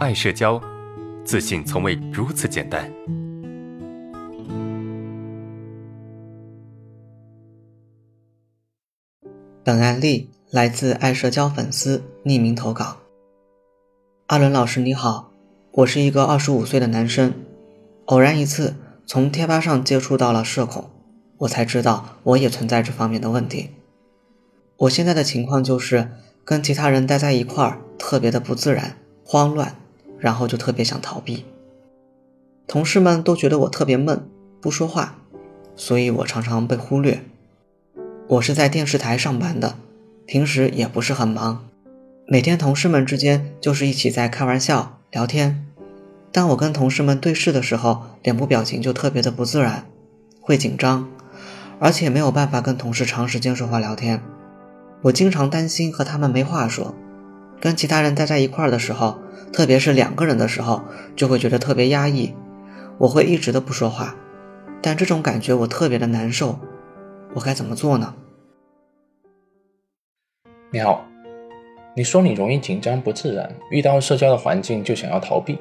爱社交，自信从未如此简单。本案例来自爱社交粉丝匿名投稿。阿伦老师你好，我是一个二十五岁的男生，偶然一次从贴吧上接触到了社恐，我才知道我也存在这方面的问题。我现在的情况就是跟其他人待在一块儿特别的不自然、慌乱，然后就特别想逃避。同事们都觉得我特别闷，不说话，所以我常常被忽略。我是在电视台上班的，平时也不是很忙，每天同事们之间就是一起在开玩笑聊天。当我跟同事们对视的时候，脸部表情就特别的不自然，会紧张，而且没有办法跟同事长时间说话聊天。我经常担心和他们没话说，跟其他人待在一块儿的时候，特别是两个人的时候，就会觉得特别压抑，我会一直的不说话，但这种感觉我特别的难受。我该怎么做呢？你好，你说你容易紧张不自然，遇到社交的环境就想要逃避。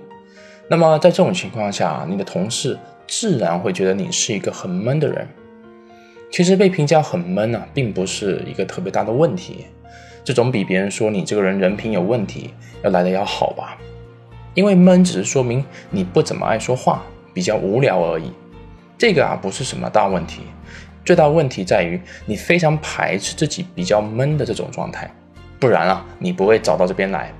那么在这种情况下，你的同事自然会觉得你是一个很闷的人。其实被评价很闷呢，并不是一个特别大的问题，这种比别人说你这个人人品有问题要来的要好吧？因为闷只是说明你不怎么爱说话，比较无聊而已。这个啊不是什么大问题。最大问题在于你非常排斥自己比较闷的这种状态，不然啊，你不会找到这边来。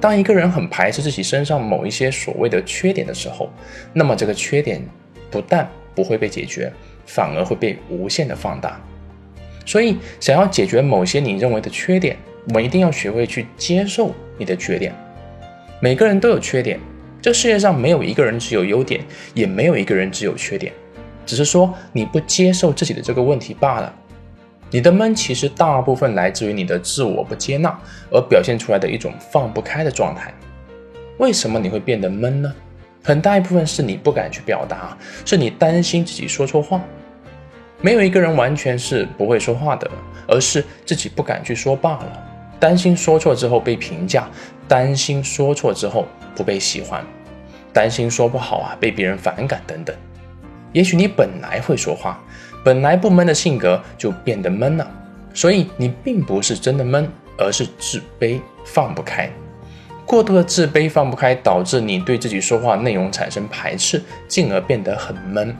当一个人很排斥自己身上某一些所谓的缺点的时候，那么这个缺点不但不会被解决，反而会被无限的放大。所以，想要解决某些你认为的缺点，我们一定要学会去接受你的缺点。每个人都有缺点，这世界上没有一个人只有优点，也没有一个人只有缺点。只是说你不接受自己的这个问题罢了。你的闷其实大部分来自于你的自我不接纳而表现出来的一种放不开的状态。为什么你会变得闷呢？很大一部分是你不敢去表达，是你担心自己说错话。没有一个人完全是不会说话的，而是自己不敢去说罢了。担心说错之后被评价，担心说错之后不被喜欢，担心说不好啊被别人反感等等。也许你本来会说话，本来不闷的性格就变得闷了，所以你并不是真的闷，而是自卑放不开。过度的自卑放不开，导致你对自己说话内容产生排斥，进而变得很闷。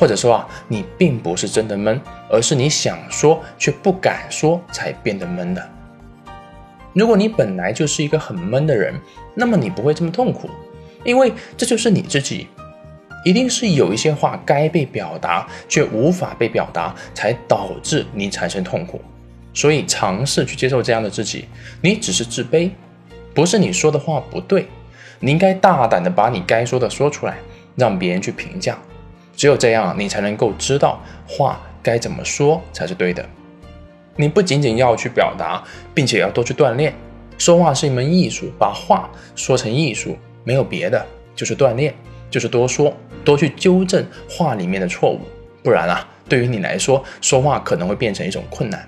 或者说啊，你并不是真的闷，而是你想说却不敢说才变得闷的。如果你本来就是一个很闷的人，那么你不会这么痛苦，因为这就是你自己。一定是有一些话该被表达却无法被表达，才导致你产生痛苦。所以尝试去接受这样的自己，你只是自卑，不是你说的话不对。你应该大胆的把你该说的说出来，让别人去评价。只有这样，你才能够知道话该怎么说才是对的。你不仅仅要去表达，并且要多去锻炼。说话是一门艺术，把话说成艺术，没有别的，就是锻炼。就是多说，多去纠正话里面的错误，不然啊，对于你来说，说话可能会变成一种困难。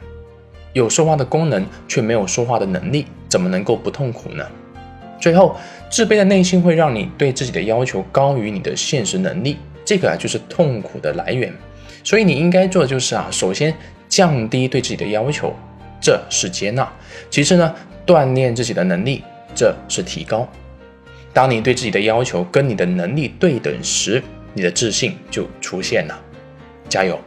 有说话的功能，却没有说话的能力，怎么能够不痛苦呢？最后，自卑的内心会让你对自己的要求高于你的现实能力，这个啊就是痛苦的来源。所以你应该做的就是啊，首先降低对自己的要求，这是接纳；其次呢，锻炼自己的能力，这是提高。当你对自己的要求跟你的能力对等时，你的自信就出现了。加油！